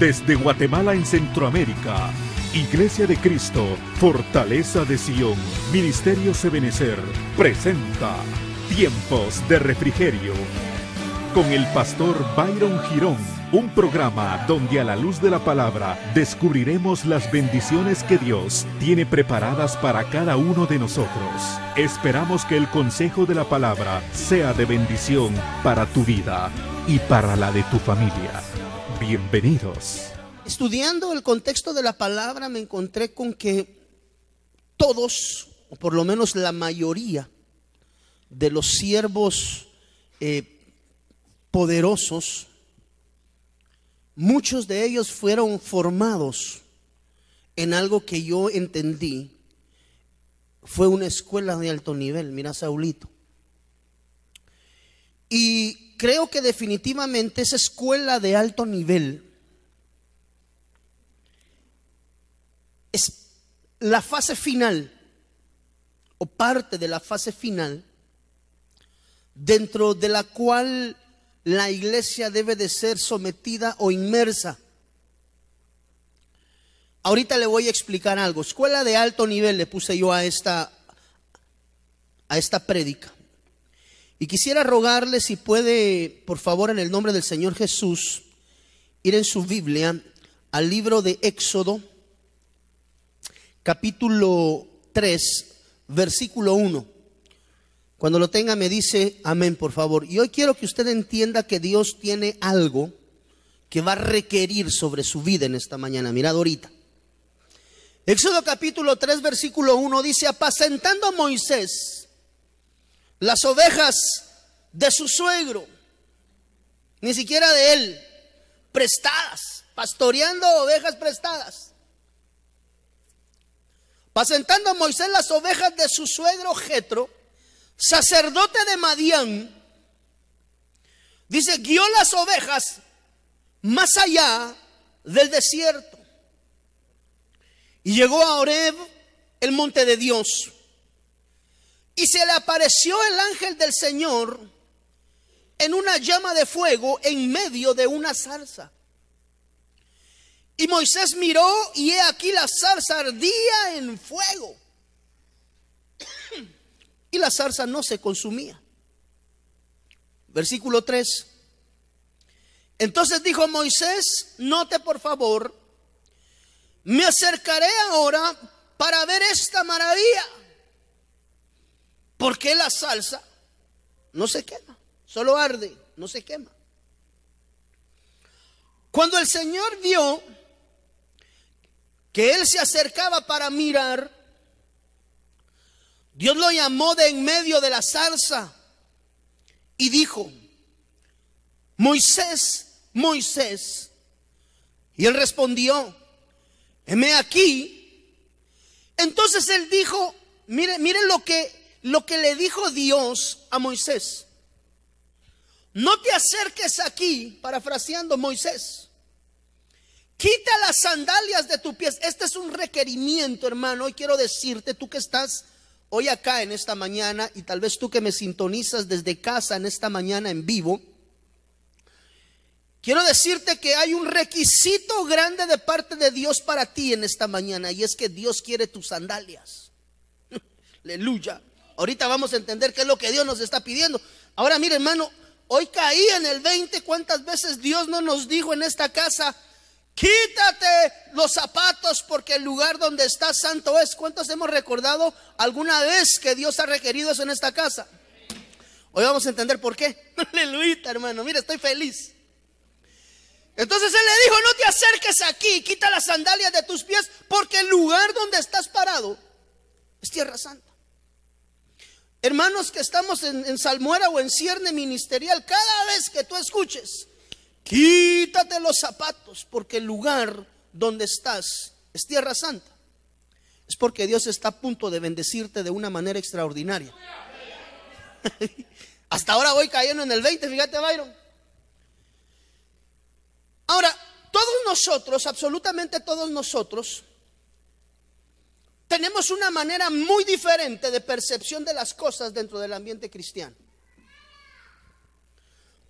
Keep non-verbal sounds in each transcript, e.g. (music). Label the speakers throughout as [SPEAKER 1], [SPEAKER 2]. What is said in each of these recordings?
[SPEAKER 1] Desde Guatemala en Centroamérica, Iglesia de Cristo, Fortaleza de Sion, Ministerio Sebenecer, presenta Tiempos de Refrigerio con el pastor Byron Girón, un programa donde a la luz de la palabra descubriremos las bendiciones que Dios tiene preparadas para cada uno de nosotros. Esperamos que el consejo de la palabra sea de bendición para tu vida y para la de tu familia. Bienvenidos.
[SPEAKER 2] Estudiando el contexto de la palabra me encontré con que todos, o por lo menos la mayoría, de los siervos eh, poderosos, muchos de ellos fueron formados en algo que yo entendí fue una escuela de alto nivel. Mira, Saulito. Y creo que definitivamente esa escuela de alto nivel es la fase final o parte de la fase final dentro de la cual la iglesia debe de ser sometida o inmersa. Ahorita le voy a explicar algo. Escuela de alto nivel le puse yo a esta a esta prédica. Y quisiera rogarle si puede, por favor, en el nombre del Señor Jesús, ir en su Biblia al libro de Éxodo, capítulo 3, versículo 1. Cuando lo tenga me dice amén, por favor. Y hoy quiero que usted entienda que Dios tiene algo que va a requerir sobre su vida en esta mañana. Mirad ahorita. Éxodo capítulo 3, versículo 1 dice, apacentando a Moisés las ovejas de su suegro, ni siquiera de él, prestadas, pastoreando ovejas prestadas. Pasentando Moisés las ovejas de su suegro Jetro, sacerdote de Madián, dice, guió las ovejas más allá del desierto. Y llegó a Oreb, el monte de Dios. Y se le apareció el ángel del Señor en una llama de fuego en medio de una zarza. Y Moisés miró y he aquí la zarza ardía en fuego. Y la zarza no se consumía. Versículo 3. Entonces dijo Moisés, note por favor, me acercaré ahora para ver esta maravilla. ¿Por qué la salsa no se quema? Solo arde, no se quema. Cuando el Señor vio que él se acercaba para mirar, Dios lo llamó de en medio de la salsa y dijo, Moisés, Moisés. Y él respondió, heme aquí. Entonces él dijo, mire, mire lo que lo que le dijo Dios a Moisés. No te acerques aquí, parafraseando Moisés. Quita las sandalias de tu pies. Este es un requerimiento, hermano. Y quiero decirte, tú que estás hoy acá en esta mañana y tal vez tú que me sintonizas desde casa en esta mañana en vivo, quiero decirte que hay un requisito grande de parte de Dios para ti en esta mañana y es que Dios quiere tus sandalias. (laughs) Aleluya. Ahorita vamos a entender qué es lo que Dios nos está pidiendo. Ahora, mire, hermano, hoy caí en el 20. ¿Cuántas veces Dios no nos dijo en esta casa? Quítate los zapatos porque el lugar donde estás santo es. ¿Cuántos hemos recordado alguna vez que Dios ha requerido eso en esta casa? Hoy vamos a entender por qué. (laughs) Aleluya, hermano. Mire, estoy feliz. Entonces él le dijo, no te acerques aquí, quita las sandalias de tus pies, porque el lugar donde estás parado es tierra santa. Hermanos que estamos en, salmuera o en cierne ministerial, cada vez que tú escuches, quítate los zapatos porque el lugar donde estás es tierra santa. Es porque Dios está a punto de bendecirte de una manera extraordinaria. (laughs) Hasta ahora voy cayendo en el 20, fíjate Byron. Ahora, todos nosotros, absolutamente todos nosotros, tenemos una manera muy diferente de percepción de las cosas dentro del ambiente cristiano.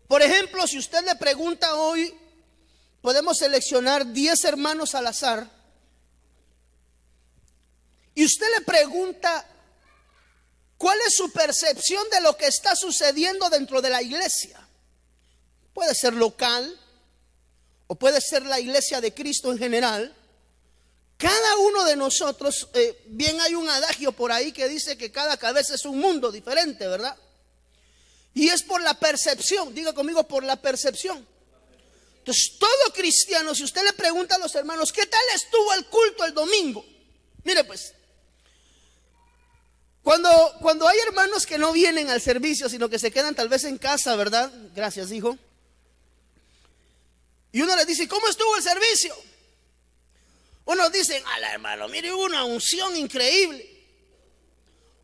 [SPEAKER 2] Por ejemplo, si usted le pregunta hoy, podemos seleccionar 10 hermanos al azar y usted le pregunta cuál es su percepción de lo que está sucediendo dentro de la iglesia. Puede ser local o puede ser la iglesia de Cristo en general. Cada uno de nosotros, eh, bien hay un adagio por ahí que dice que cada cabeza es un mundo diferente, ¿verdad? Y es por la percepción, diga conmigo, por la percepción. Entonces, todo cristiano, si usted le pregunta a los hermanos, ¿qué tal estuvo el culto el domingo? Mire pues, cuando, cuando hay hermanos que no vienen al servicio, sino que se quedan tal vez en casa, ¿verdad? Gracias, hijo. Y uno le dice, ¿cómo estuvo el servicio? Unos dicen, la hermano, mire, hubo una unción increíble.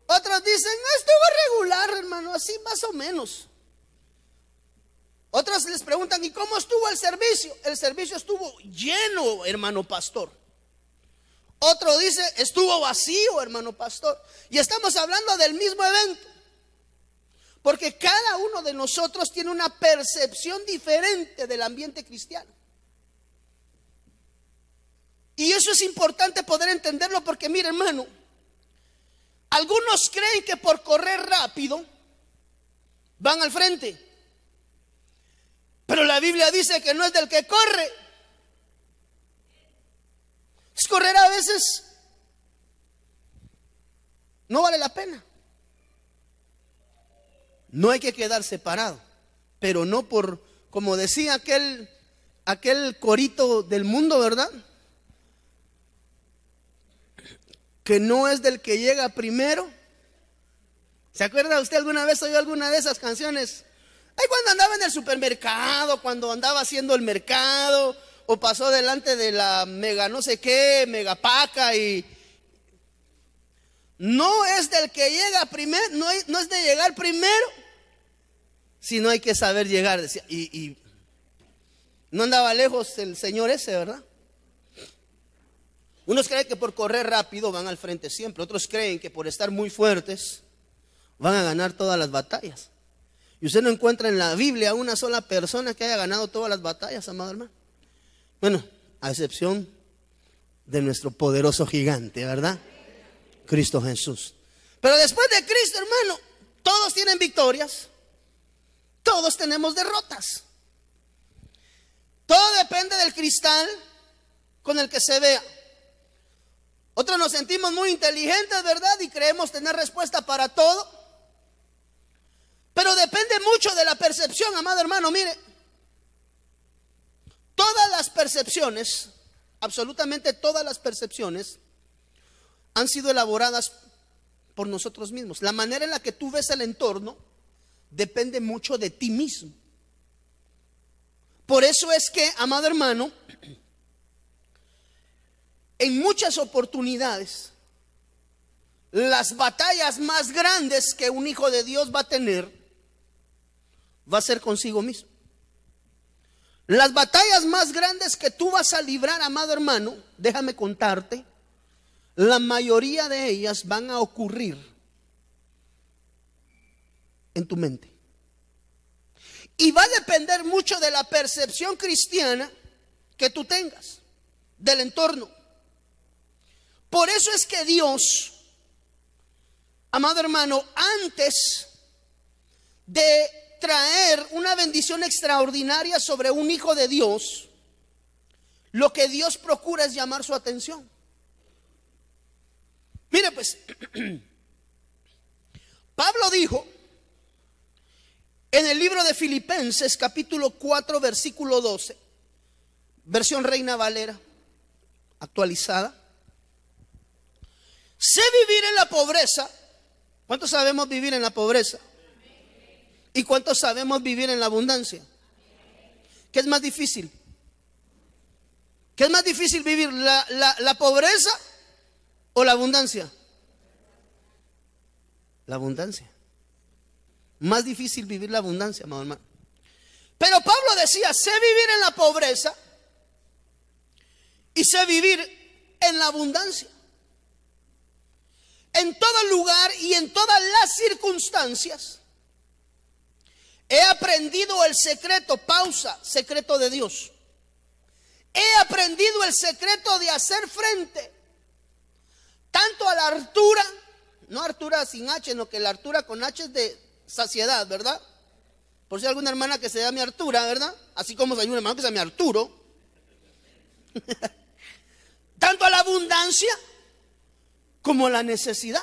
[SPEAKER 2] Otros dicen, estuvo regular, hermano, así más o menos. Otros les preguntan, ¿y cómo estuvo el servicio? El servicio estuvo lleno, hermano pastor. Otro dice, estuvo vacío, hermano pastor. Y estamos hablando del mismo evento. Porque cada uno de nosotros tiene una percepción diferente del ambiente cristiano. Y eso es importante poder entenderlo porque, mire hermano, algunos creen que por correr rápido van al frente. Pero la Biblia dice que no es del que corre. Es correr a veces no vale la pena. No hay que quedar separado, pero no por, como decía aquel, aquel corito del mundo, ¿verdad? Que no es del que llega primero. ¿Se acuerda usted alguna vez oyó alguna de esas canciones? Ay, cuando andaba en el supermercado, cuando andaba haciendo el mercado, o pasó delante de la mega no sé qué, mega paca y, no es del que llega primero, no, es de llegar primero, si no hay que saber llegar. Decía, y, no andaba lejos el señor ese, ¿verdad? Unos creen que por correr rápido van al frente siempre, otros creen que por estar muy fuertes van a ganar todas las batallas. Y usted no encuentra en la Biblia una sola persona que haya ganado todas las batallas, amado hermano. Bueno, a excepción de nuestro poderoso gigante, ¿verdad? Cristo Jesús. Pero después de Cristo, hermano, todos tienen victorias. Todos tenemos derrotas. Todo depende del cristal con el que se vea. Otros nos sentimos muy inteligentes, ¿verdad? Y creemos tener respuesta para todo. Pero depende mucho de la percepción, amado hermano. Mire, todas las percepciones, absolutamente todas las percepciones, han sido elaboradas por nosotros mismos. La manera en la que tú ves el entorno depende mucho de ti mismo. Por eso es que, amado hermano, en muchas oportunidades, las batallas más grandes que un hijo de Dios va a tener, va a ser consigo mismo. Las batallas más grandes que tú vas a librar, amado hermano, déjame contarte, la mayoría de ellas van a ocurrir en tu mente. Y va a depender mucho de la percepción cristiana que tú tengas, del entorno. Por eso es que Dios, amado hermano, antes de traer una bendición extraordinaria sobre un hijo de Dios, lo que Dios procura es llamar su atención. Mire pues, (clears throat) Pablo dijo en el libro de Filipenses capítulo 4 versículo 12, versión Reina Valera, actualizada. Sé vivir en la pobreza. ¿Cuántos sabemos vivir en la pobreza? ¿Y cuántos sabemos vivir en la abundancia? ¿Qué es más difícil? ¿Qué es más difícil vivir? ¿La, la pobreza o la abundancia? La abundancia. Más difícil vivir la abundancia, amado hermano. Pero Pablo decía, sé vivir en la pobreza y sé vivir en la abundancia. En todo lugar y en todas las circunstancias he aprendido el secreto, pausa, secreto de Dios. aprendido el secreto de hacer frente tanto a la altura, no altura sin H, sino que la altura con H es de saciedad, ¿verdad? Por si hay alguna hermana que se llame Artura, ¿verdad? Así como hay un hermano que se llame Arturo. (laughs) tanto a la abundancia como la necesidad.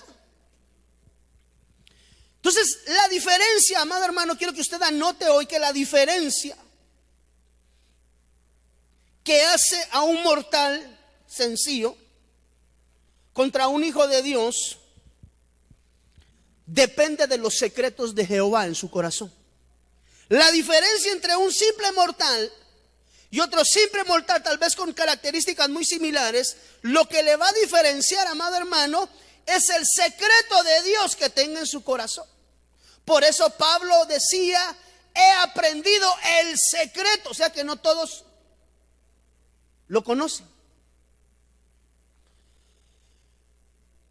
[SPEAKER 2] Entonces, la diferencia, amado hermano, quiero que usted anote hoy que la diferencia que hace a un mortal sencillo contra un hijo de Dios depende de los secretos de Jehová en su corazón. La diferencia entre un simple mortal y otro simple mortal, tal vez con características muy similares, lo que le va a diferenciar, amado hermano, es el secreto de Dios que tenga en su corazón. Por eso Pablo decía, he aprendido el secreto, o sea que no todos lo conocen.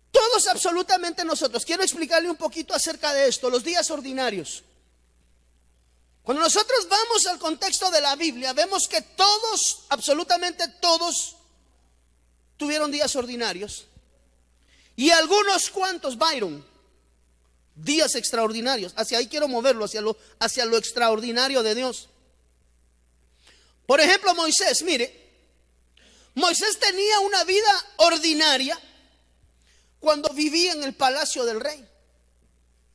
[SPEAKER 2] Todos absolutamente nosotros. Quiero explicarle un poquito acerca de esto, los días ordinarios. Cuando nosotros vamos al contexto de la Biblia, vemos que todos, absolutamente todos, tuvieron días ordinarios. Y algunos cuantos, Byron, días extraordinarios. Hacia ahí quiero moverlo, hacia lo, hacia lo extraordinario de Dios. Por ejemplo, Moisés, mire, Moisés tenía una vida ordinaria cuando vivía en el palacio del rey,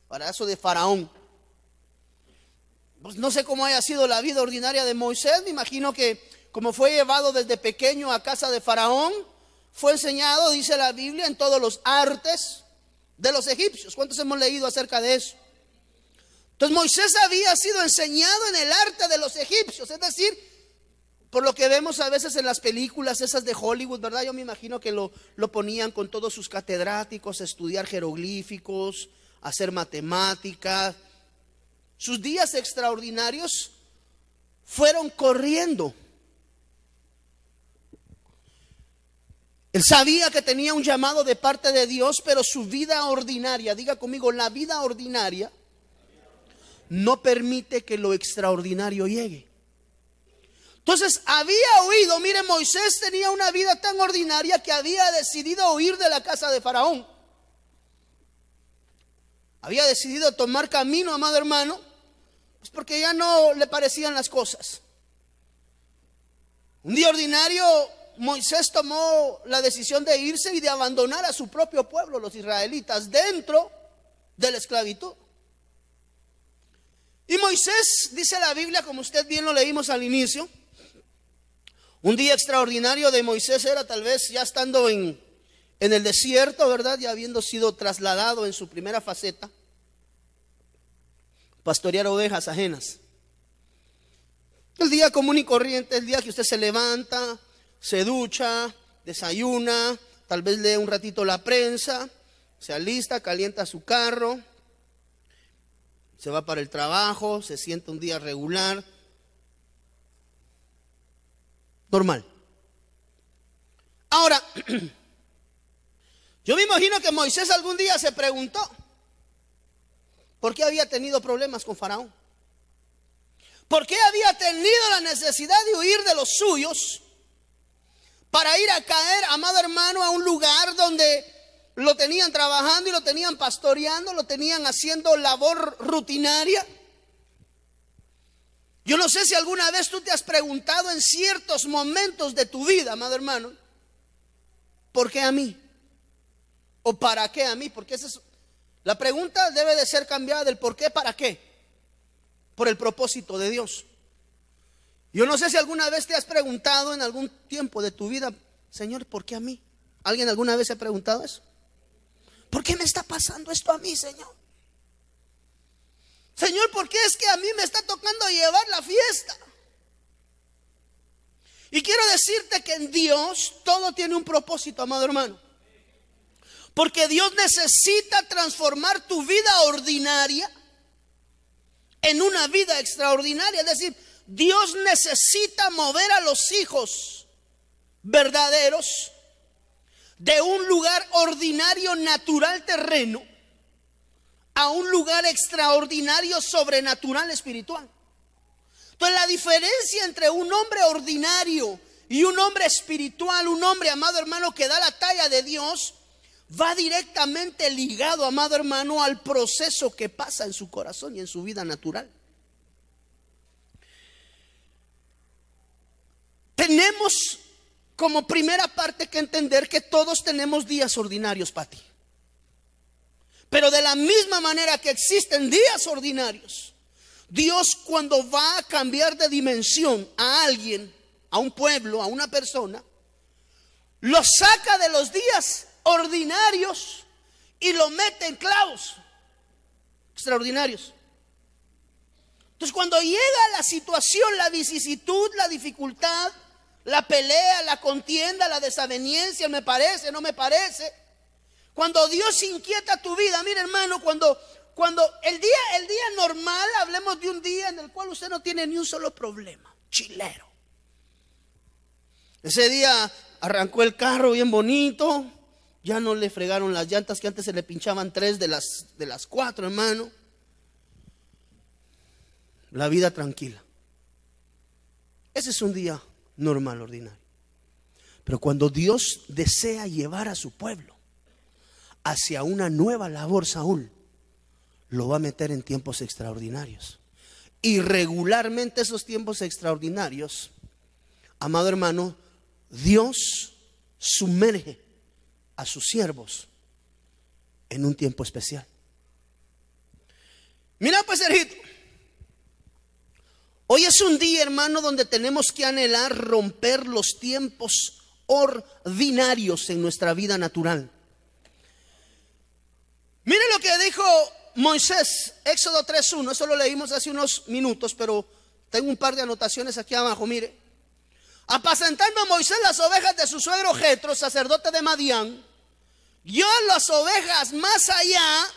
[SPEAKER 2] palacio de Faraón. Pues no sé cómo haya sido la vida ordinaria de Moisés, me imagino que como fue llevado desde pequeño a casa de Faraón, fue enseñado, dice la Biblia, en todos los artes de los egipcios. ¿Cuántos hemos leído acerca de eso? Entonces Moisés había sido enseñado en el arte de los egipcios, es decir, por lo que vemos a veces en las películas esas de Hollywood, ¿verdad? Yo me imagino que lo, lo ponían con todos sus catedráticos a estudiar jeroglíficos, a hacer matemáticas. Sus días extraordinarios fueron corriendo. Él sabía que tenía un llamado de parte de Dios, pero su vida ordinaria, diga conmigo, la vida ordinaria no permite que lo extraordinario llegue. Entonces había oído, mire, Moisés tenía una vida tan ordinaria que había decidido huir de la casa de Faraón. Había decidido tomar camino, amado hermano, pues porque ya no le parecían las cosas. Un día ordinario, Moisés tomó la decisión de irse y de abandonar a su propio pueblo, los israelitas, dentro de la esclavitud. Y Moisés, dice la Biblia, como usted bien lo leímos al inicio, un día extraordinario de Moisés era tal vez ya estando en, en el desierto, ¿verdad? Ya habiendo sido trasladado en su primera faceta, pastorear ovejas ajenas. El día común y corriente, el día que usted se levanta, se ducha, desayuna, tal vez lee un ratito la prensa, se alista, calienta su carro, se va para el trabajo, se siente un día regular, normal. Ahora, (clears throat) yo me imagino que Moisés algún día se preguntó por qué había tenido problemas con Faraón. ¿Por qué había tenido la necesidad de huir de los suyos para ir a caer, amado hermano, a un lugar donde lo tenían trabajando y lo tenían pastoreando, lo tenían haciendo labor rutinaria? Yo no sé si alguna vez tú te has preguntado en ciertos momentos de tu vida, amado hermano, ¿por qué a mí? ¿O para qué a mí? Porque esa es, la pregunta debe de ser cambiada del por qué para qué. Por el propósito de Dios. Yo no sé si alguna vez te has preguntado en algún tiempo de tu vida, Señor, ¿por qué a mí? ¿Alguien alguna vez se ha preguntado eso? ¿Por qué me está pasando esto a mí, Señor? Señor, ¿por qué es que a mí me está tocando llevar la fiesta? Y quiero decirte que en Dios todo tiene un propósito, amado hermano. Porque Dios necesita transformar tu vida ordinaria en una vida extraordinaria. Es decir, Dios necesita mover a los hijos verdaderos de un lugar ordinario, natural, terreno a un lugar extraordinario, sobrenatural, espiritual. Entonces la diferencia entre un hombre ordinario Y un hombre espiritual, un hombre, amado hermano, que da la talla de Dios, va directamente ligado, amado hermano, al proceso que pasa en su corazón y en su vida natural. Tenemos como primera parte que entender que todos tenemos días ordinarios, Pati. Pero de la misma manera que existen días ordinarios, Dios cuando va a cambiar de dimensión a alguien, a un pueblo, a una persona, lo saca de los días ordinarios y lo mete en clavos extraordinarios. Entonces cuando llega la situación, la vicisitud, la dificultad, la pelea, la contienda, la desaveniencia, me parece, no me parece, cuando Dios inquieta tu vida, mire hermano, cuando cuando el día el día normal, hablemos de un día en el cual usted no tiene ni un solo problema, chilero. Ese día arrancó el carro bien bonito, ya no le fregaron las llantas que antes se le pinchaban tres de las, de las cuatro, hermano. La vida tranquila. Ese es un día normal, ordinario. Pero cuando Dios desea llevar a su pueblo hacia una nueva labor, Saúl, lo va a meter en tiempos extraordinarios. Y regularmente esos tiempos extraordinarios, amado hermano, Dios sumerge a sus siervos en un tiempo especial. Mira pues, Sergito, hoy es un día, hermano, donde tenemos que anhelar romper los tiempos ordinarios en nuestra vida natural. Mire lo que dijo Moisés, Éxodo 3.1, eso lo leímos hace unos minutos, pero tengo un par de anotaciones aquí abajo, mire. Apacentando a Moisés las ovejas de su suegro Jetro, sacerdote de Madián, yo las ovejas más allá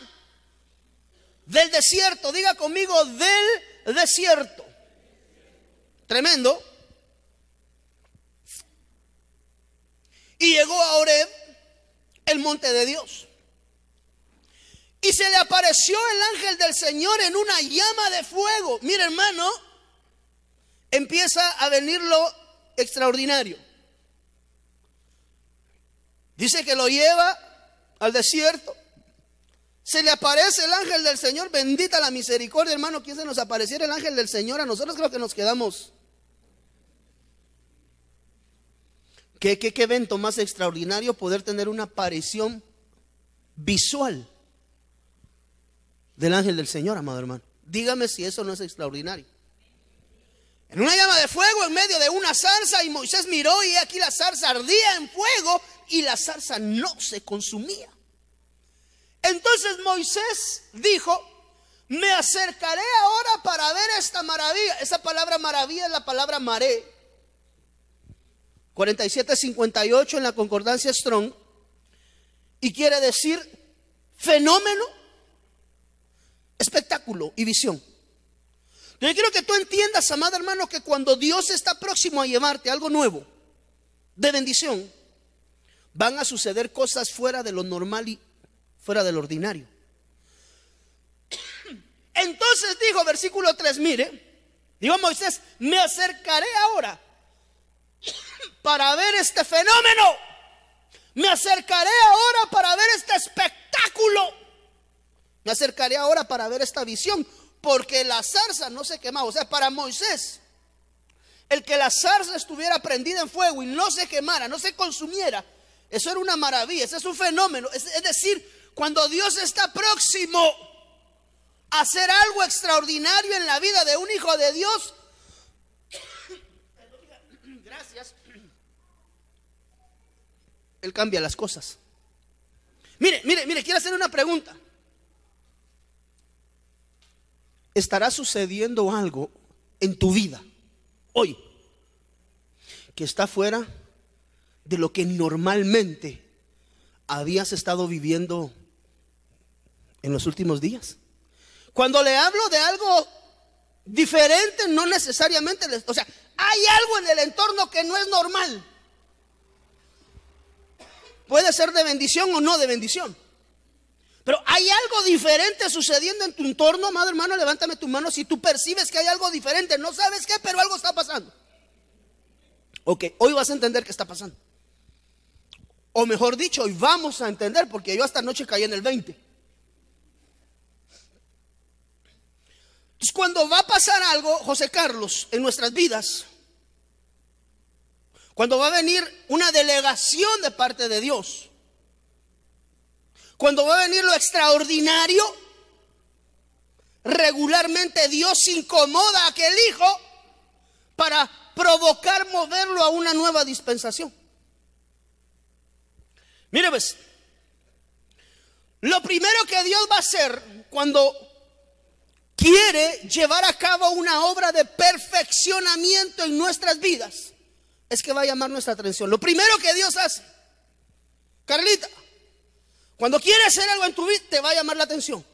[SPEAKER 2] del desierto. Diga conmigo, del desierto. Tremendo. Y llegó a Oreb, el monte de Dios. Y se le apareció el ángel del Señor en una llama de fuego. Mira, hermano, empieza a venir lo extraordinario. Dice que lo lleva al desierto. Se le aparece el ángel del Señor, bendita la misericordia, hermano. ¿Quién se nos apareciera el ángel del Señor? A nosotros creo que nos quedamos. ¿Qué, qué, qué evento más extraordinario poder tener una aparición visual del ángel del Señor, amado hermano. Dígame si eso no es extraordinario. En una llama de fuego en medio de una zarza y Moisés miró y aquí la zarza ardía en fuego y la zarza no se consumía. Entonces Moisés dijo, me acercaré ahora para ver esta maravilla. Esa palabra maravilla es la palabra maré. 4758 en la concordancia Strong. Y quiere decir fenómeno, espectáculo y visión. Yo quiero que tú entiendas, amado hermano, que cuando Dios está próximo a llevarte algo nuevo, de bendición, van a suceder cosas fuera de lo normal y fuera del ordinario. (coughs) Entonces dijo, versículo 3, mire, dijo Moisés, me acercaré ahora (coughs) para ver este fenómeno. Me acercaré ahora para ver este espectáculo. Me acercaré ahora para ver esta visión, porque la zarza no se quemaba. O sea, para Moisés, el que la zarza estuviera prendida en fuego y no se quemara, no se consumiera, eso era una maravilla, ese es un fenómeno. Es, decir, cuando Dios está próximo a hacer algo extraordinario en la vida de un hijo de Dios, (coughs) gracias, Él cambia las cosas. Mire, mire, mire, quiero hacer una pregunta. ¿Estará sucediendo algo en tu vida hoy que está fuera de lo que normalmente habías estado viviendo en los últimos días. Cuando le hablo de algo diferente, no necesariamente, o sea, hay algo en el entorno que no es normal. Puede ser de bendición o no de bendición. Pero hay algo diferente sucediendo en tu entorno, amado hermano, levántame tu mano si tú percibes que hay algo diferente. No sabes qué, pero algo está pasando. Ok, hoy vas a entender qué está pasando. O mejor dicho, hoy vamos a entender porque yo esta noche caí en el 20. Entonces, cuando va a pasar algo, José Carlos, en nuestras vidas, cuando va a venir una delegación de parte de Dios, cuando va a venir lo extraordinario, regularmente Dios incomoda a aquel hijo para provocar moverlo a una nueva dispensación. Mire pues, lo primero que Dios va a hacer cuando quiere llevar a cabo una obra de perfeccionamiento en nuestras vidas es que va a llamar nuestra atención. Lo primero que Dios hace, Carlita, cuando quiere hacer algo en tu vida, te va a llamar la atención.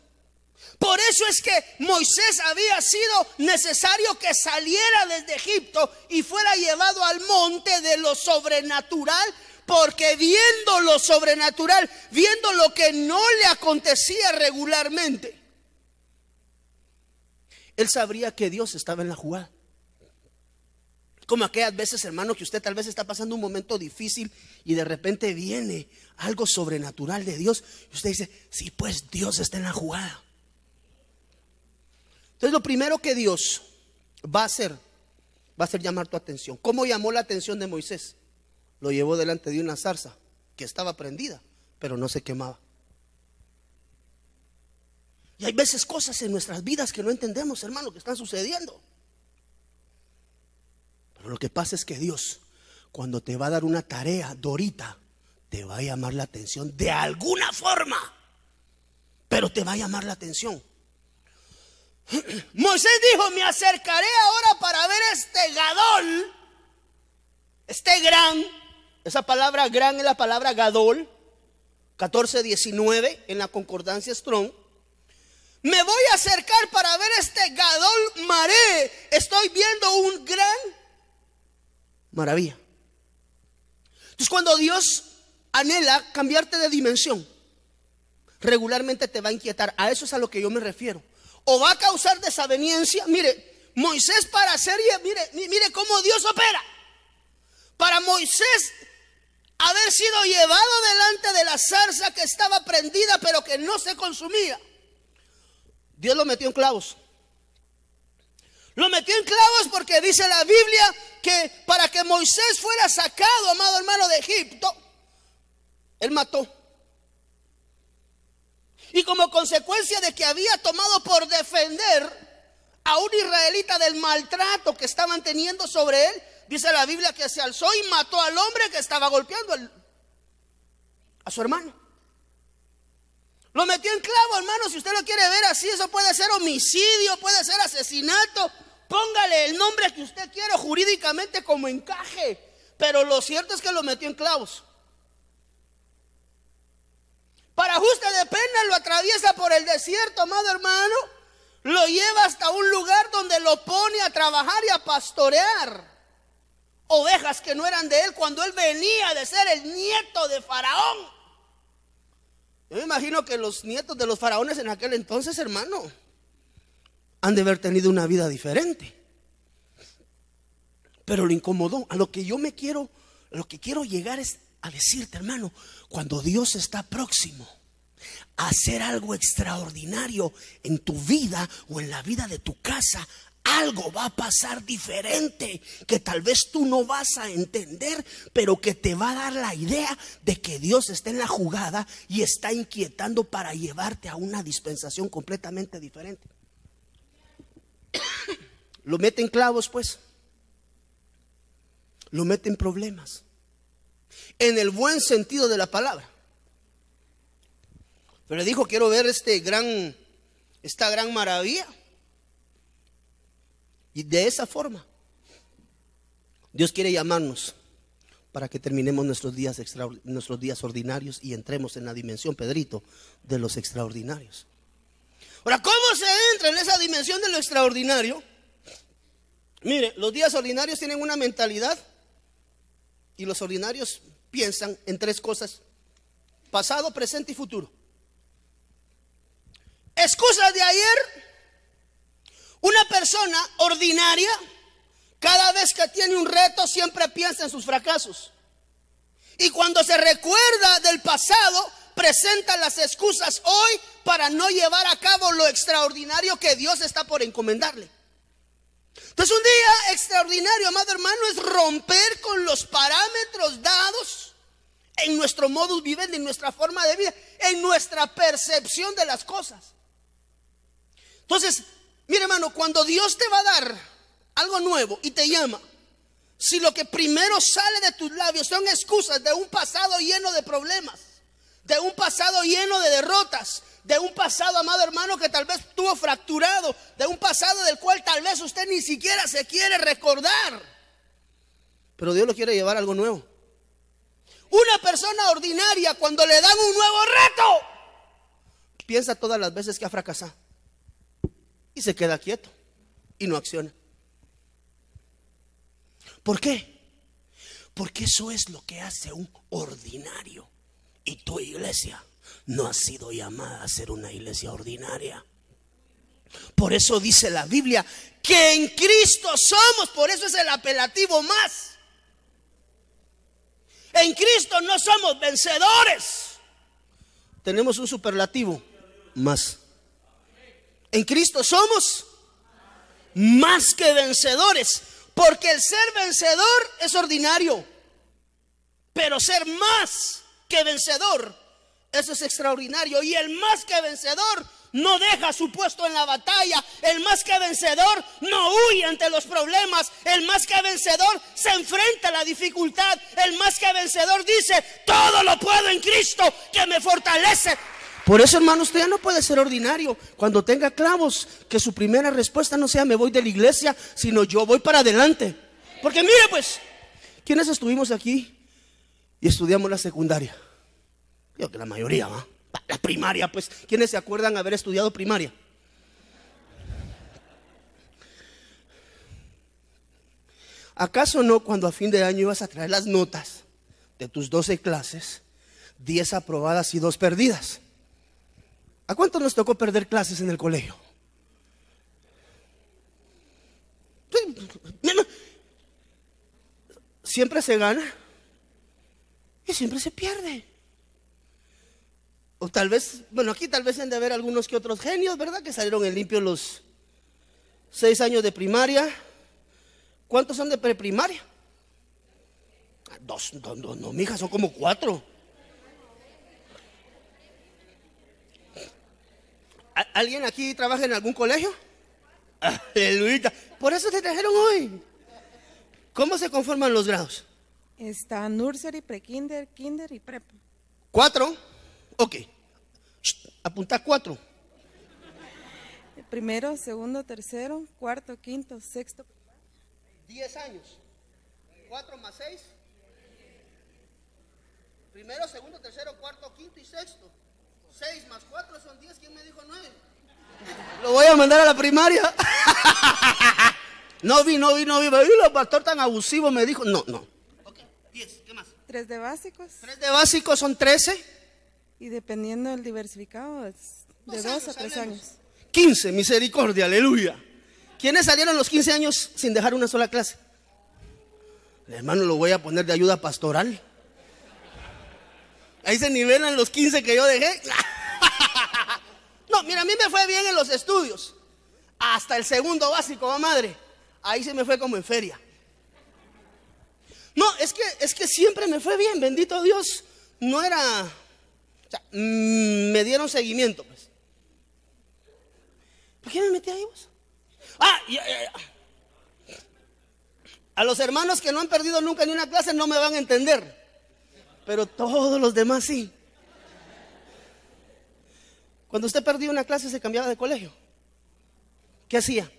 [SPEAKER 2] Por eso es que Moisés había sido necesario que saliera desde Egipto y fuera llevado al monte de lo sobrenatural, porque viendo lo sobrenatural, viendo lo que no le acontecía regularmente, él sabría que Dios estaba en la jugada. Como aquellas veces, hermano, que usted tal vez está pasando un momento difícil y de repente viene algo sobrenatural de Dios y usted dice, sí, pues Dios está en la jugada. Entonces lo primero que Dios va a hacer, va a ser llamar tu atención. ¿Cómo llamó la atención de Moisés? Lo llevó delante de una zarza que estaba prendida, pero no se quemaba. Y hay veces cosas en nuestras vidas que no entendemos, hermano, que están sucediendo. Pero lo que pasa es que Dios, cuando te va a dar una tarea, Dorita, te va a llamar la atención de alguna forma. Pero te va a llamar la atención. (clears throat) Moisés dijo, me acercaré ahora para ver este gadol, este gran, esa palabra gran es la palabra gadol, 1419 en la concordancia Strong. Me voy a acercar para ver este gadol maré. Estoy viendo un gran maravilla. Entonces cuando Dios anhela cambiarte de dimensión, regularmente te va a inquietar. A eso es a lo que yo me refiero o va a causar desaveniencia. Mire, Moisés para hacer, mire, mire cómo Dios opera. Para Moisés haber sido llevado delante de la zarza que estaba prendida pero que no se consumía. Dios lo metió en clavos. Lo metió en clavos porque dice la Biblia que para que Moisés fuera sacado, amado hermano, de Egipto, él mató y como consecuencia de que había tomado por defender a un israelita del maltrato que estaban teniendo sobre él, dice la Biblia que se alzó y mató al hombre que estaba golpeando a su hermano. Lo metió en clavo, hermano, si usted lo quiere ver así, eso puede ser homicidio, puede ser asesinato. Póngale el nombre que usted quiera jurídicamente como encaje. Pero lo cierto es que lo metió en clavos. Para ajuste de pena lo atraviesa por el desierto, amado hermano. Lo lleva hasta un lugar donde lo pone a trabajar y a pastorear. Ovejas que no eran de él cuando él venía de ser el nieto de Faraón. Yo me imagino que los nietos de los faraones en aquel entonces, hermano, han de haber tenido una vida diferente. Pero lo incomodó. A lo que yo me quiero, lo que quiero llegar es a decirte, hermano, cuando Dios está próximo a hacer algo extraordinario en tu vida o en la vida de tu casa, algo va a pasar diferente que tal vez tú no vas a entender, pero que te va a dar la idea de que Dios está en la jugada y está inquietando para llevarte a una dispensación completamente diferente. (coughs) Lo mete en clavos, pues. Lo mete en problemas en el buen sentido de la palabra. Pero le dijo, quiero ver este gran, esta gran maravilla. Y de esa forma, Dios quiere llamarnos para que terminemos nuestros días, nuestros días ordinarios y entremos en la dimensión, Pedrito, de los extraordinarios. Ahora, ¿cómo se entra en esa dimensión de lo extraordinario? Mire, los días ordinarios tienen una mentalidad y los ordinarios piensan en tres cosas, pasado, presente y futuro. Excusas de ayer, una persona ordinaria Cada vez que tiene un reto siempre piensa en sus fracasos. Y cuando se recuerda del pasado, presenta las excusas hoy para no llevar a cabo lo extraordinario que Dios está por encomendarle. Entonces un día extraordinario, amado hermano, es romper con los parámetros dados en nuestro modus vivendi, en nuestra forma de vida, en nuestra percepción de las cosas. Entonces, mire hermano, cuando Dios te va a dar algo nuevo y te llama, si lo que primero sale de tus labios son excusas de un pasado lleno de problemas, de un pasado lleno de derrotas, de un pasado, amado hermano, que tal vez tuvo fracturado, de un pasado del cual tal vez usted ni siquiera se quiere recordar. Pero Dios lo quiere llevar a algo nuevo. Una persona ordinaria cuando le dan un nuevo reto, piensa todas las veces que ha fracasado y se queda quieto y no acciona. ¿Por qué? Porque eso es lo que hace un ordinario. Y tu iglesia no ha sido llamada a ser una iglesia ordinaria. Por eso dice la Biblia que en Cristo somos, por eso es el apelativo más. En Cristo no somos vencedores. Tenemos un superlativo más. En Cristo somos más que vencedores, porque el ser vencedor es ordinario, pero ser más que vencedor, eso es extraordinario. Y el más que vencedor no deja su puesto en la batalla. El más que vencedor no huye ante los problemas. El más que vencedor se enfrenta a la dificultad. El más que vencedor dice, todo lo puedo en Cristo que me fortalece. Por eso, hermano, usted ya no puede ser ordinario. Cuando tenga clavos, que su primera respuesta no sea me voy de la iglesia, sino yo voy para adelante. Porque mire, pues, ¿quiénes estuvimos aquí y estudiamos la secundaria? Yo que la mayoría, ¿va? La primaria, pues, ¿quiénes se acuerdan haber estudiado primaria? ¿Acaso no cuando a fin de año ibas a traer las notas de tus 12 clases, 10 aprobadas y 2 perdidas? ¿A cuánto nos tocó perder clases en el colegio? Siempre se gana y siempre se pierde. O tal vez, bueno, aquí tal vez han de haber algunos que otros genios, ¿verdad? Que salieron en limpio los seis años de primaria. ¿Cuántos son de preprimaria? Dos, no, no, no, mija, son como cuatro. ¿Alguien aquí trabaja en algún colegio? Aleluya. Por eso te trajeron hoy. ¿Cómo se conforman los grados?
[SPEAKER 3] Está nursery, prekinder, kinder y prep.
[SPEAKER 2] ¿Cuatro? Ok. apunta cuatro.
[SPEAKER 3] Primero, segundo, tercero, cuarto, quinto, sexto.
[SPEAKER 2] Diez años. Cuatro más seis. Primero, segundo, tercero, cuarto, quinto y sexto. Seis más cuatro son diez. ¿Quién me dijo nueve? Lo voy a mandar a la primaria. (laughs) no vi, no vi, no vi. Y el pastor tan abusivo me dijo, no, no. Ok, diez. ¿Qué más?
[SPEAKER 3] Tres de básicos.
[SPEAKER 2] Tres de básicos son trece.
[SPEAKER 3] Y dependiendo del diversificado, es de dos, a tres años.
[SPEAKER 2] Quince, misericordia, aleluya. ¿Quiénes salieron los quince años sin dejar una sola clase? El hermano lo voy a poner de ayuda pastoral. Ahí se nivelan los 15 que yo dejé. (laughs) No, mira, a mí me fue bien en los estudios. Hasta el segundo básico, va madre. Ahí se me fue como en feria. No, es que, es que siempre me fue bien, bendito Dios. No era. O sea, mm, me dieron seguimiento, pues. ¿Por qué me metí ahí vos? Ah, A los hermanos que no han perdido nunca ni una clase no me van a entender pero todos los demás sí. Cuando usted perdía una clase se cambiaba de colegio. ¿Qué hacía?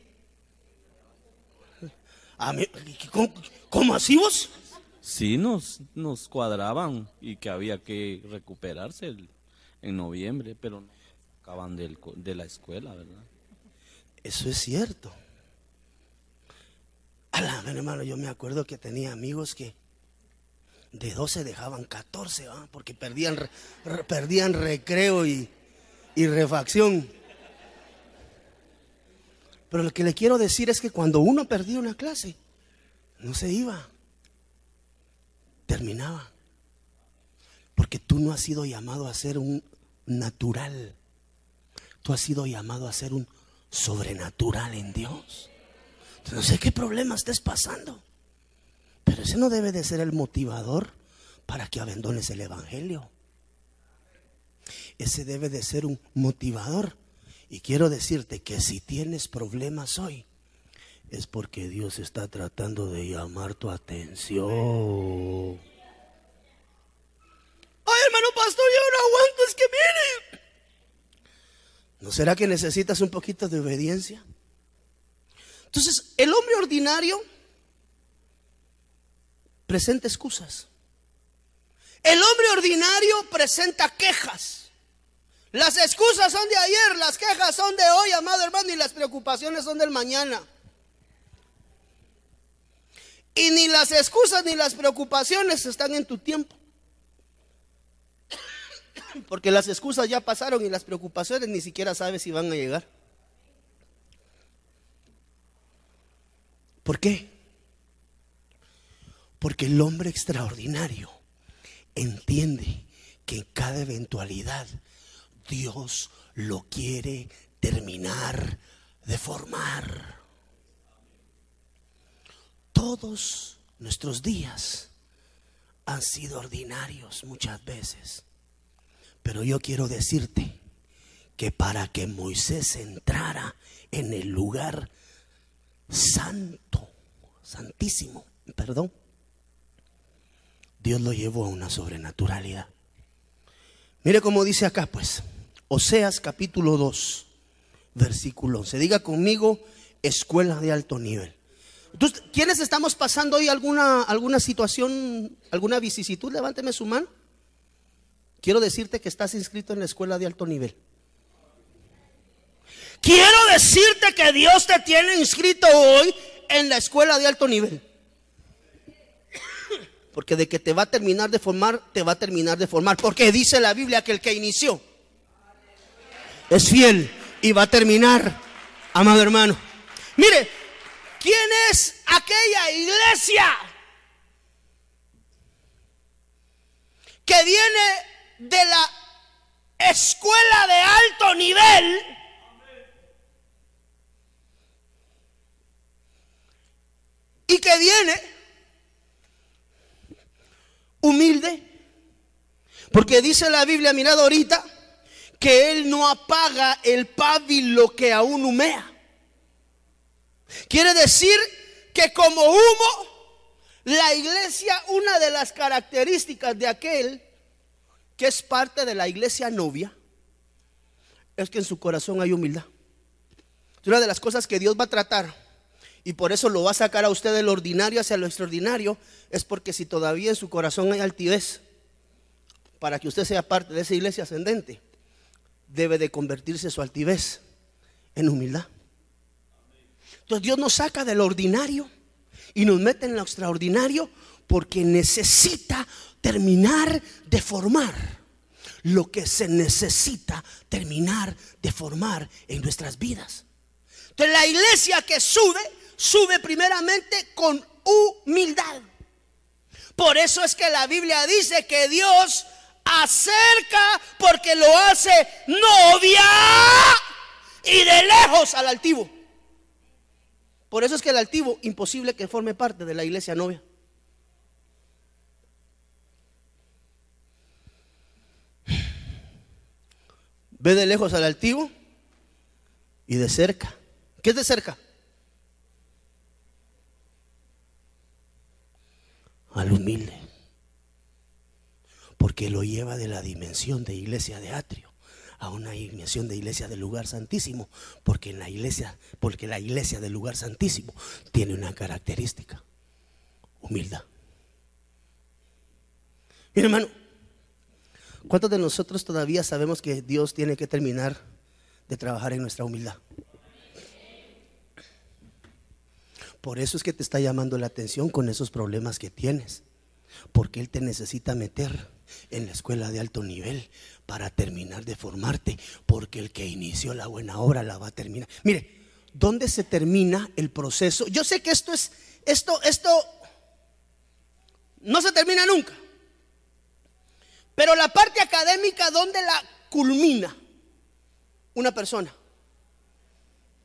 [SPEAKER 2] ¿Cómo, así vos?
[SPEAKER 4] Sí, nos, nos cuadraban y que había que recuperarse en noviembre, pero no acaban de la escuela, ¿verdad?
[SPEAKER 2] Eso es cierto. Alá, hermano, yo me acuerdo que tenía amigos que de 12 dejaban 14, porque perdían, perdían recreo y, refacción. Pero lo que le quiero decir es que cuando uno perdía una clase, no se iba, terminaba. Porque tú no has sido llamado a ser un natural, tú has sido llamado a ser un sobrenatural en Dios. No sé qué problema estés pasando, pero ese no debe de ser el motivador para que abandones el Evangelio. Ese debe de ser un motivador. Y quiero decirte que si tienes problemas hoy, es porque Dios está tratando de llamar tu atención. Ay, hermano pastor, yo no aguanto, es que mire. ¿No será que necesitas un poquito de obediencia? Entonces, el hombre ordinario presenta excusas. El hombre ordinario presenta quejas. Las excusas son de ayer, las quejas son de hoy, amado hermano, y las preocupaciones son del mañana. Y ni las excusas ni las preocupaciones están en tu tiempo. (coughs) Porque las excusas ya pasaron y las preocupaciones ni siquiera sabes si van a llegar. ¿Por qué? Porque el hombre extraordinario entiende que en cada eventualidad Dios lo quiere terminar de formar. Todos nuestros días han sido ordinarios muchas veces. Pero yo quiero decirte que para que Moisés entrara en el lugar santo, santísimo, perdón, Dios lo llevó a una sobrenaturalidad. Mire cómo dice acá, pues, Oseas capítulo 2, versículo 11. Diga conmigo, escuela de alto nivel. Entonces, ¿quiénes estamos pasando hoy alguna, alguna situación, alguna vicisitud? Levánteme su mano. Quiero decirte que estás inscrito en la escuela de alto nivel. Quiero decirte que Dios te tiene inscrito hoy en la escuela de alto nivel. Porque de que te va a terminar de formar, te va a terminar de formar. Porque dice la Biblia que el que inició es fiel y va a terminar, amado hermano. Mire, ¿quién es aquella iglesia que viene de la escuela de alto nivel, y que viene humilde, porque dice la Biblia, mirad ahorita, que Él no apaga el pábilo que aún humea. Quiere decir que como humo, la iglesia, una de las características de aquel que es parte de la iglesia novia, es que en su corazón hay humildad. Una de las cosas que Dios va a tratar, y por eso lo va a sacar a usted del ordinario hacia lo extraordinario, es porque si todavía en su corazón hay altivez, para que usted sea parte de esa iglesia ascendente, debe de convertirse su altivez en humildad. Entonces Dios nos saca del ordinario y nos mete en lo extraordinario porque necesita terminar de formar lo que se necesita terminar de formar en nuestras vidas. Entonces la iglesia que sube, sube primeramente con humildad. Por eso es que la Biblia dice que Dios acerca porque lo hace novia y de lejos al altivo. Por eso es que el altivo imposible que forme parte de la iglesia novia. Ve de lejos al altivo y de cerca. ¿Qué es de cerca? Al humilde. Porque lo lleva de la dimensión de iglesia de atrio a una dimensión de iglesia del lugar santísimo, porque en la iglesia, porque la iglesia del lugar santísimo tiene una característica, humildad. Mi hermano, ¿Cuántos de nosotros todavía sabemos que Dios tiene que terminar de trabajar en nuestra humildad? Por eso es que te está llamando la atención con esos problemas que tienes. Porque Él te necesita meter en la escuela de alto nivel para terminar de formarte. Porque el que inició la buena obra la va a terminar. Mire, ¿dónde se termina el proceso? Yo sé que esto es esto, esto no se termina nunca. Pero la parte académica, ¿dónde la culmina una persona?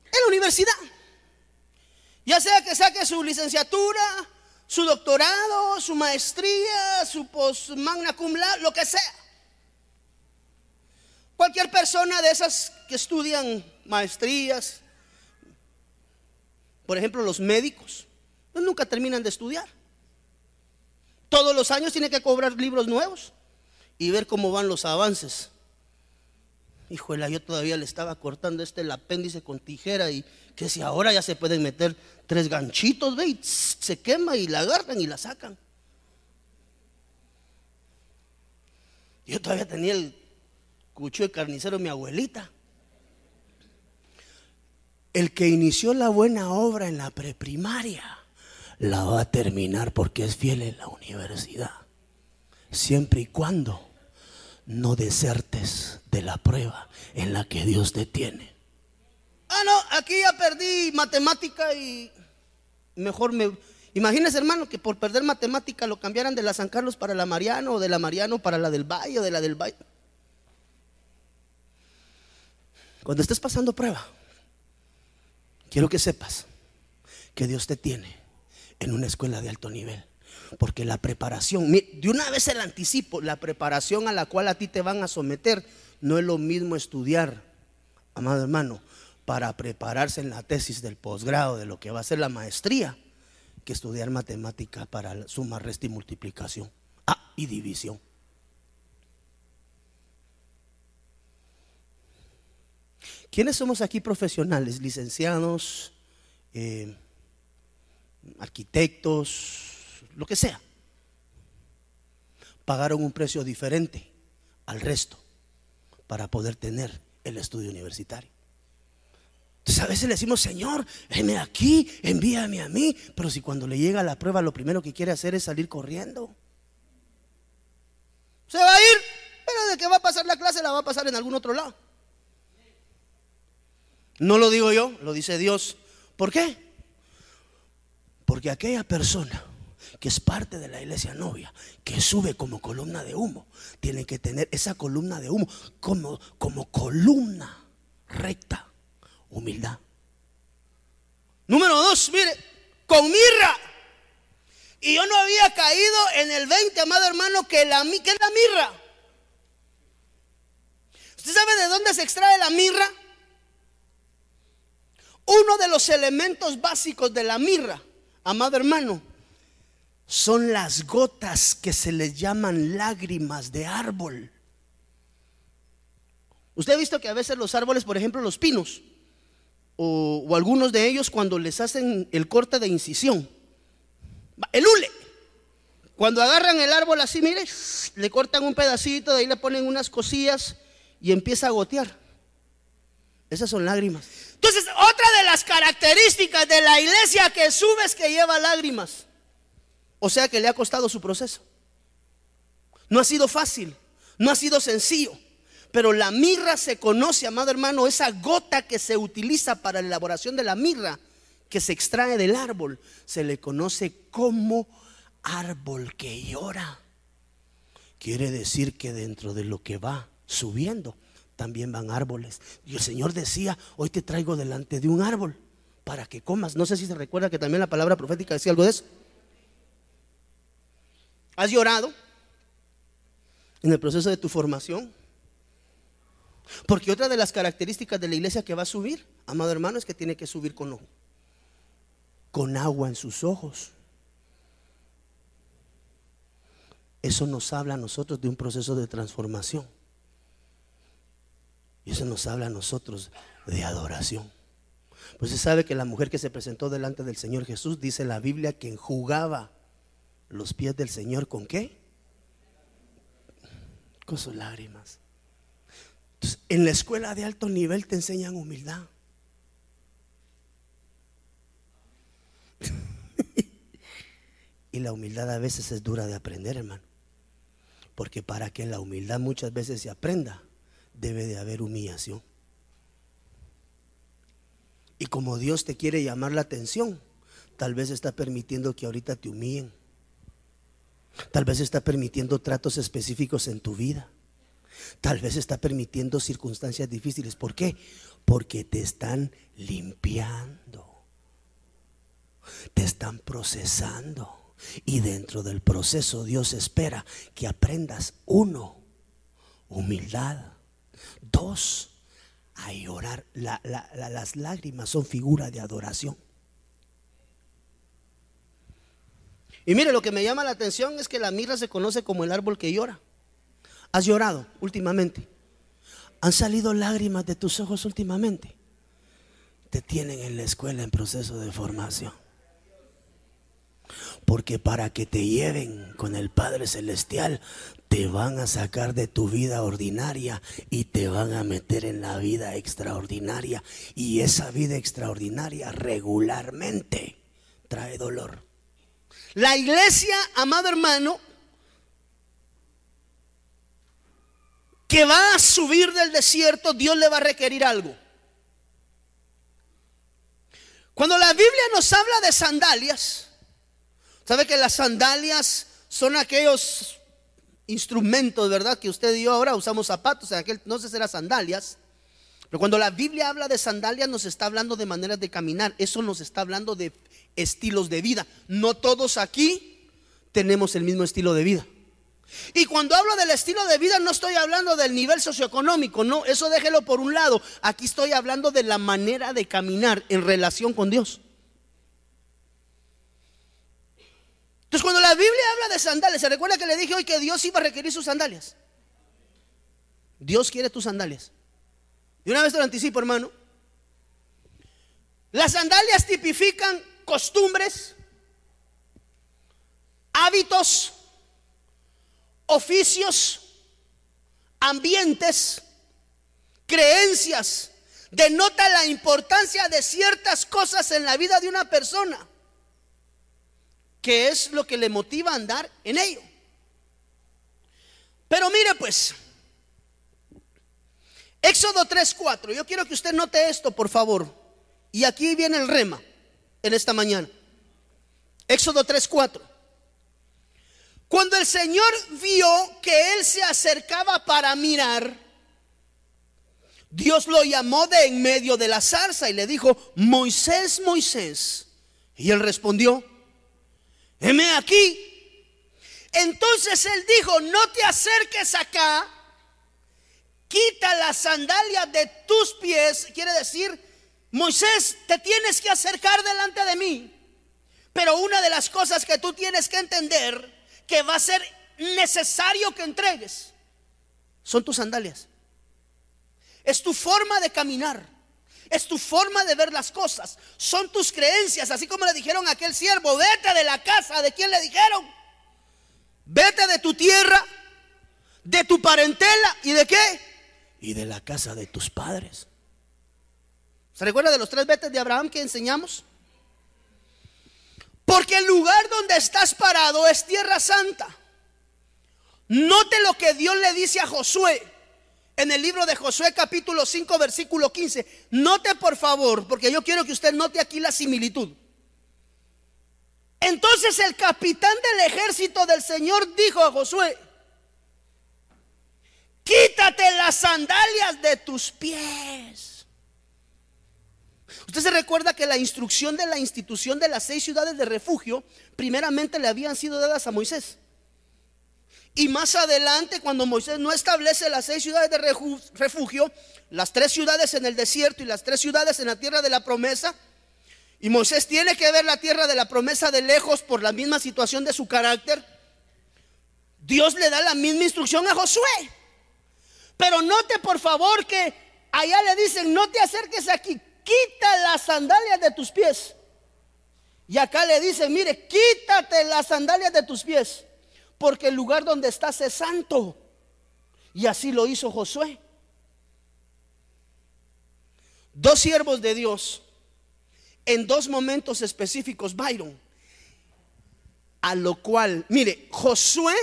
[SPEAKER 2] En la universidad. Ya sea que saque su licenciatura, su doctorado, su maestría, su post magna cum laude, lo que sea. Cualquier persona de esas que estudian maestrías, por ejemplo los médicos, pues nunca terminan de estudiar. Todos los años tiene que cobrar libros nuevos y ver cómo van los avances. Híjole, yo todavía le estaba cortando este el apéndice con tijera y que si ahora ya se pueden meter tres ganchitos, ve, y se quema y la agarran y la sacan. Yo todavía tenía el cuchillo de carnicero de mi abuelita. El que inició la buena obra en la preprimaria la va a terminar porque es fiel en la universidad. Siempre y cuando no desertes de la prueba en la que Dios te tiene. Ah, no, aquí ya perdí matemática y mejor me... Imagínese, hermano, que por perder matemática lo cambiaran de la San Carlos para la Mariano o de la Mariano para la del Valle o de la del Valle. Cuando estés pasando prueba, quiero que sepas que Dios te tiene en una escuela de alto nivel. Porque la preparación, de una vez el anticipo, la preparación a la cual a ti te van a someter no es lo mismo estudiar, amado hermano, para prepararse en la tesis del posgrado de lo que va a ser la maestría, que estudiar matemática para suma, resta y multiplicación. Ah, y división. ¿Quiénes somos aquí profesionales? Licenciados, eh, arquitectos, lo que sea. Pagaron un precio diferente al resto para poder tener el estudio universitario. Entonces a veces le decimos, Señor, heme aquí, envíame a mí, pero si cuando le llega la prueba lo primero que quiere hacer es salir corriendo. Se va a ir, pero de que va a pasar la clase la va a pasar en algún otro lado. No lo digo yo, lo dice Dios. ¿Por qué? Porque aquella persona que es parte de la iglesia novia, que sube como columna de humo, tiene que tener esa columna de humo como, como columna recta, humildad. Número dos, mire, con mirra. Y yo no había caído en el 20, amado hermano, que, la, que es la mirra. ¿Usted sabe de dónde se extrae la mirra? Uno de los elementos básicos de la mirra, amado hermano, son las gotas que se les llaman lágrimas de árbol. Usted ha visto que a veces los árboles, por ejemplo los pinos, o, algunos de ellos cuando les hacen el corte de incisión, el hule, cuando agarran el árbol así, mire, le cortan un pedacito, de ahí le ponen unas cosillas y empieza a gotear. Esas son lágrimas. Entonces, otra de las características de la iglesia que sube es que lleva lágrimas. O sea que le ha costado su proceso. No ha sido fácil, no ha sido sencillo. Pero la mirra se conoce, amado hermano, esa gota que se utiliza para la elaboración de la mirra, que se extrae del árbol, se le conoce como árbol que llora. Quiere decir que dentro de lo que va subiendo, también van árboles. Y el Señor decía, hoy te traigo delante de un árbol para que comas. No sé si se recuerda que también la palabra profética decía algo de eso. ¿Has llorado en el proceso de tu formación? Porque otra de las características de la iglesia que va a subir, amado hermano, es que tiene que subir con, con agua en sus ojos. Eso nos habla a nosotros de un proceso de transformación. Y eso nos habla a nosotros de adoración. Pues se sabe que la mujer que se presentó delante del Señor Jesús, dice la Biblia, que enjugaba los pies del Señor con qué? Con sus lágrimas. En la escuela de alto nivel te enseñan humildad. (laughs) y la humildad a veces es dura de aprender, hermano. Porque para que la humildad muchas veces se aprenda, debe de haber humillación. Y como Dios te quiere llamar la atención, tal vez está permitiendo que ahorita te humillen. Tal vez está permitiendo tratos específicos en tu vida. Tal vez está permitiendo circunstancias difíciles. ¿Por qué? Porque te están limpiando. Te están procesando. Y dentro del proceso Dios espera que aprendas, uno, humildad. Dos, a llorar. las lágrimas son figura de adoración. Y mire, lo que me llama la atención es que la mirra se conoce como el árbol que llora. ¿Has llorado últimamente? ¿Han salido lágrimas de tus ojos últimamente? Te tienen en la escuela en proceso de formación. Porque para que te lleven con el Padre Celestial, te van a sacar de tu vida ordinaria y te van a meter en la vida extraordinaria. Y esa vida extraordinaria regularmente trae dolor. La iglesia, amado hermano, que va a subir del desierto, Dios le va a requerir algo. Cuando la Biblia nos habla de sandalias, ¿sabe que las sandalias son aquellos instrumentos, verdad? Que usted y yo ahora usamos zapatos, en aquel no sé si eran sandalias. Pero cuando la Biblia habla de sandalias, nos está hablando de maneras de caminar. Eso nos está hablando de estilos de vida. No todos aquí tenemos el mismo estilo de vida. Y cuando hablo del estilo de vida no estoy hablando del nivel socioeconómico, no, eso déjelo por un lado. Aquí estoy hablando de la manera de caminar en relación con Dios. Entonces cuando la Biblia habla de sandalias, se recuerda que le dije hoy que Dios iba a requerir sus sandalias. Dios quiere tus sandalias. Y una vez te lo anticipo, hermano. Las sandalias tipifican costumbres, hábitos, oficios, ambientes, creencias. Denota la importancia de ciertas cosas en la vida de una persona, que es lo que le motiva a andar en ello. Pero mire pues, Éxodo 3:4, yo quiero que usted note esto, por favor. Y aquí viene el rema en esta mañana. Éxodo 3:4. Cuando el Señor vio que él se acercaba para mirar, Dios lo llamó de en medio de la zarza y le dijo, Moisés, Moisés. Y él respondió, heme aquí. Entonces él dijo, no te acerques acá, quita las sandalias de tus pies, quiere decir, Moisés, te tienes que acercar delante de mí. Pero una de las cosas que tú tienes que entender que va a ser necesario que entregues son tus sandalias. Es tu forma de caminar. Es tu forma de ver las cosas. Son tus creencias. Así como le dijeron a aquel siervo, vete de la casa. ¿De quién le dijeron? Vete de tu tierra, de tu parentela y de qué? Y de la casa de tus padres. ¿Se recuerda de los tres vetes de Abraham que enseñamos? Porque el lugar donde estás parado es tierra santa. Note lo que Dios le dice a Josué en el libro de Josué capítulo 5 versículo 15. Note por favor, porque yo quiero que usted note aquí la similitud. Entonces el capitán del ejército del Señor dijo a Josué, quítate las sandalias de tus pies Usted se recuerda que la instrucción de la institución de las seis ciudades de refugio primeramente le habían sido dadas a Moisés. Y más adelante, cuando Moisés no establece las seis ciudades de refugio, las tres ciudades en el desierto y las tres ciudades en la tierra de la promesa, y Moisés tiene que ver la tierra de la promesa de lejos por la misma situación de su carácter, Dios le da la misma instrucción a Josué. Pero note por favor que allá le dicen, no te acerques aquí, quita las sandalias de tus pies. Y acá le dice, mire, quítate las sandalias de tus pies, porque el lugar donde estás es santo. Y así lo hizo Josué. Dos siervos de Dios en dos momentos específicos, Byron. A lo cual, mire, Josué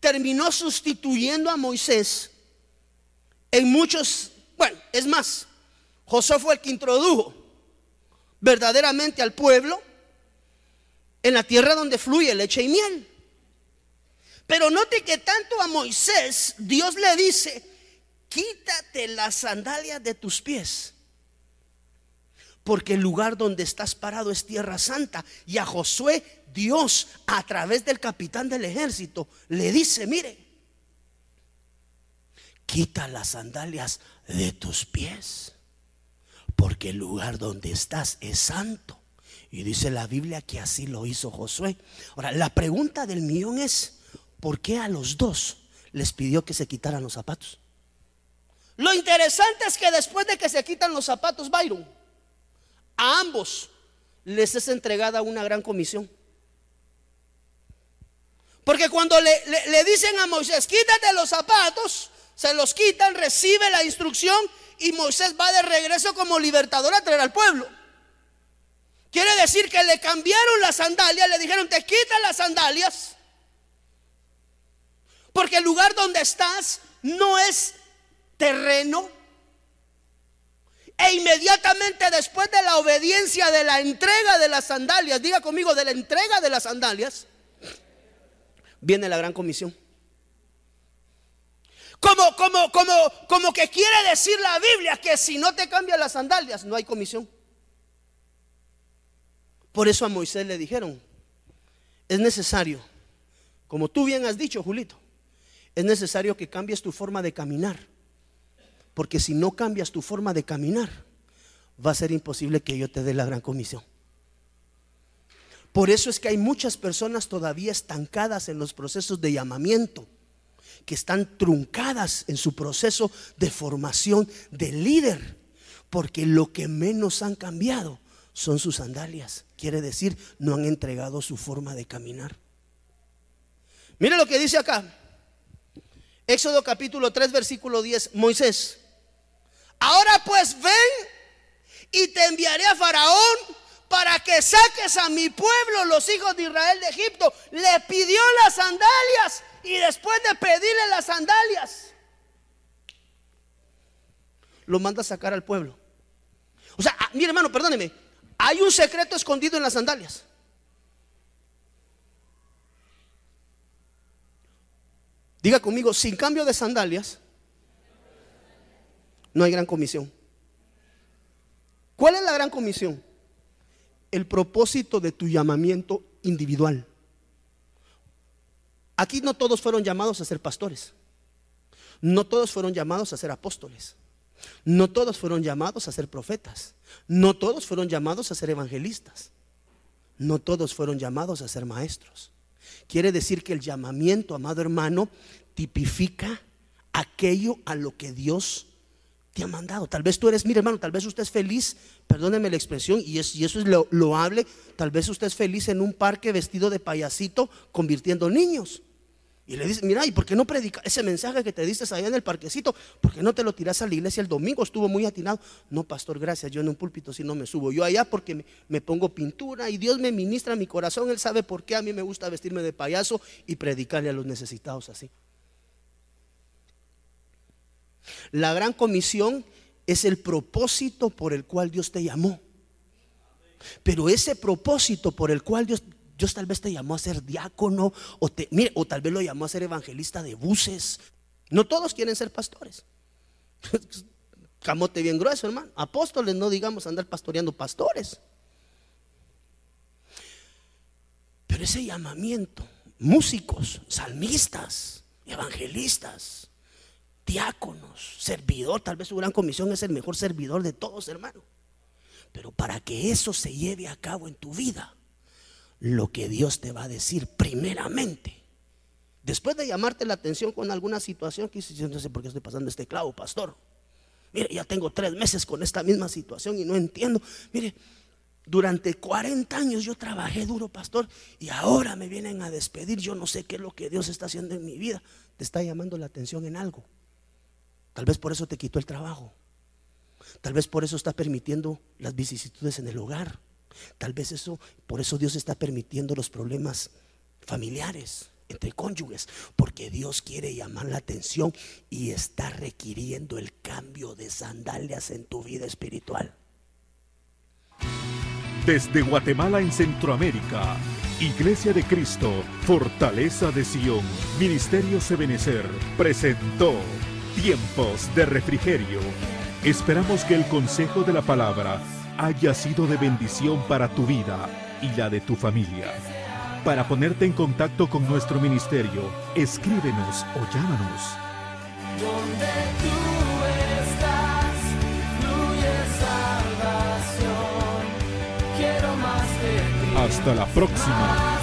[SPEAKER 2] terminó sustituyendo a Moisés en muchos, bueno, es más, Josué fue el que introdujo verdaderamente al pueblo en la tierra donde fluye leche y miel. Pero note que tanto a Moisés Dios le dice, quítate las sandalias de tus pies, porque el lugar donde estás parado es tierra santa. Y a Josué Dios, a través del capitán del ejército, le dice, mire, quita las sandalias de tus pies, porque el lugar donde estás es santo. Y dice la Biblia que así lo hizo Josué. Ahora, la pregunta del millón es, ¿por qué a los dos les pidió que se quitaran los zapatos? Lo interesante es que después de que se quitan los zapatos, Byron, a ambos les es entregada una gran comisión. Porque cuando le, le, dicen a Moisés, quítate los zapatos, se los quitan, recibe la instrucción y Moisés va de regreso como libertador a traer al pueblo. Quiere decir que le cambiaron las sandalias, le dijeron, te quitan las sandalias, porque el lugar donde estás no es terreno. E inmediatamente después de la obediencia de la entrega de las sandalias, diga conmigo, de la entrega de las sandalias, viene la gran comisión. Como, como, como, como que quiere decir la Biblia que si no te cambian las sandalias, no hay comisión. Por eso a Moisés le dijeron, es necesario, como tú bien has dicho, Julito, es necesario que cambies tu forma de caminar. Porque si no cambias tu forma de caminar, va a ser imposible que yo te dé la gran comisión. Por eso es que hay muchas personas todavía estancadas en los procesos de llamamiento, que están truncadas en su proceso de formación de líder, porque lo que menos han cambiado son sus sandalias. Quiere decir, no han entregado su forma de caminar. Mire lo que dice acá. Éxodo capítulo 3, versículo 10. Moisés, ahora pues ven y te enviaré a Faraón para que saques a mi pueblo, los hijos de Israel de Egipto. Le pidió las sandalias y después de pedirle las sandalias, lo manda a sacar al pueblo. O sea, ah, mire hermano, perdóneme, hay un secreto escondido en las sandalias. Diga conmigo, sin cambio de sandalias, no hay gran comisión. ¿Cuál es la gran comisión? El propósito de tu llamamiento individual. Aquí no todos fueron llamados a ser pastores. No todos fueron llamados a ser apóstoles. No todos fueron llamados a ser profetas. No todos fueron llamados a ser evangelistas. No todos fueron llamados a ser maestros. Quiere decir que el llamamiento, amado hermano, tipifica aquello a lo que Dios te ha mandado. Tal vez tú eres, mire hermano, tal vez usted es feliz, perdóneme la expresión, y, eso es lo, loable, tal vez usted es feliz en un parque vestido de payasito convirtiendo niños. Y le dice, mira, ¿y por qué no predica ese mensaje que te dices allá en el parquecito? ¿Por qué no te lo tiras a la iglesia el domingo? Estuvo muy atinado. No, pastor, gracias. Yo en un púlpito si no me subo. Yo allá porque me, me, pongo pintura y Dios me ministra mi corazón. Él sabe por qué a mí me gusta vestirme de payaso y predicarle a los necesitados así. La gran comisión es el propósito por el cual Dios te llamó. Pero ese propósito por el cual Dios Dios tal vez te llamó a ser diácono o, o tal vez lo llamó a ser evangelista de buses. No todos quieren ser pastores. (laughs) Camote bien grueso, hermano. Apóstoles, no digamos andar pastoreando pastores. Pero ese llamamiento, músicos, salmistas, evangelistas, diáconos, servidor, tal vez su gran comisión es el mejor servidor de todos, hermano. Pero para que eso se lleve a cabo en tu vida, lo que Dios te va a decir primeramente. Después de llamarte la atención con alguna situación, que yo no sé por qué estoy pasando este clavo, pastor. Mire, ya tengo tres meses con esta misma situación y no entiendo. Mire, durante 40 años yo trabajé duro, pastor, y ahora me vienen a despedir. Yo no sé qué es lo que Dios está haciendo en mi vida. Te está llamando la atención en algo. Tal vez por eso te quitó el trabajo. Tal vez por eso está permitiendo las vicisitudes en el hogar. Tal vez eso, por eso Dios está permitiendo los problemas familiares entre cónyuges, porque Dios quiere llamar la atención y está requiriendo el cambio de sandalias en tu vida espiritual.
[SPEAKER 1] Desde Guatemala en Centroamérica Iglesia de Cristo, Fortaleza de Sion, Ministerio Sebenecer, presentó Tiempos de Refrigerio. Esperamos que el consejo de la palabra haya sido de bendición para tu vida y la de tu familia. Para ponerte en contacto con nuestro ministerio, escríbenos o llámanos.
[SPEAKER 5] Donde tú estás, fluye salvación. Quiero más de ti.
[SPEAKER 1] Hasta la próxima.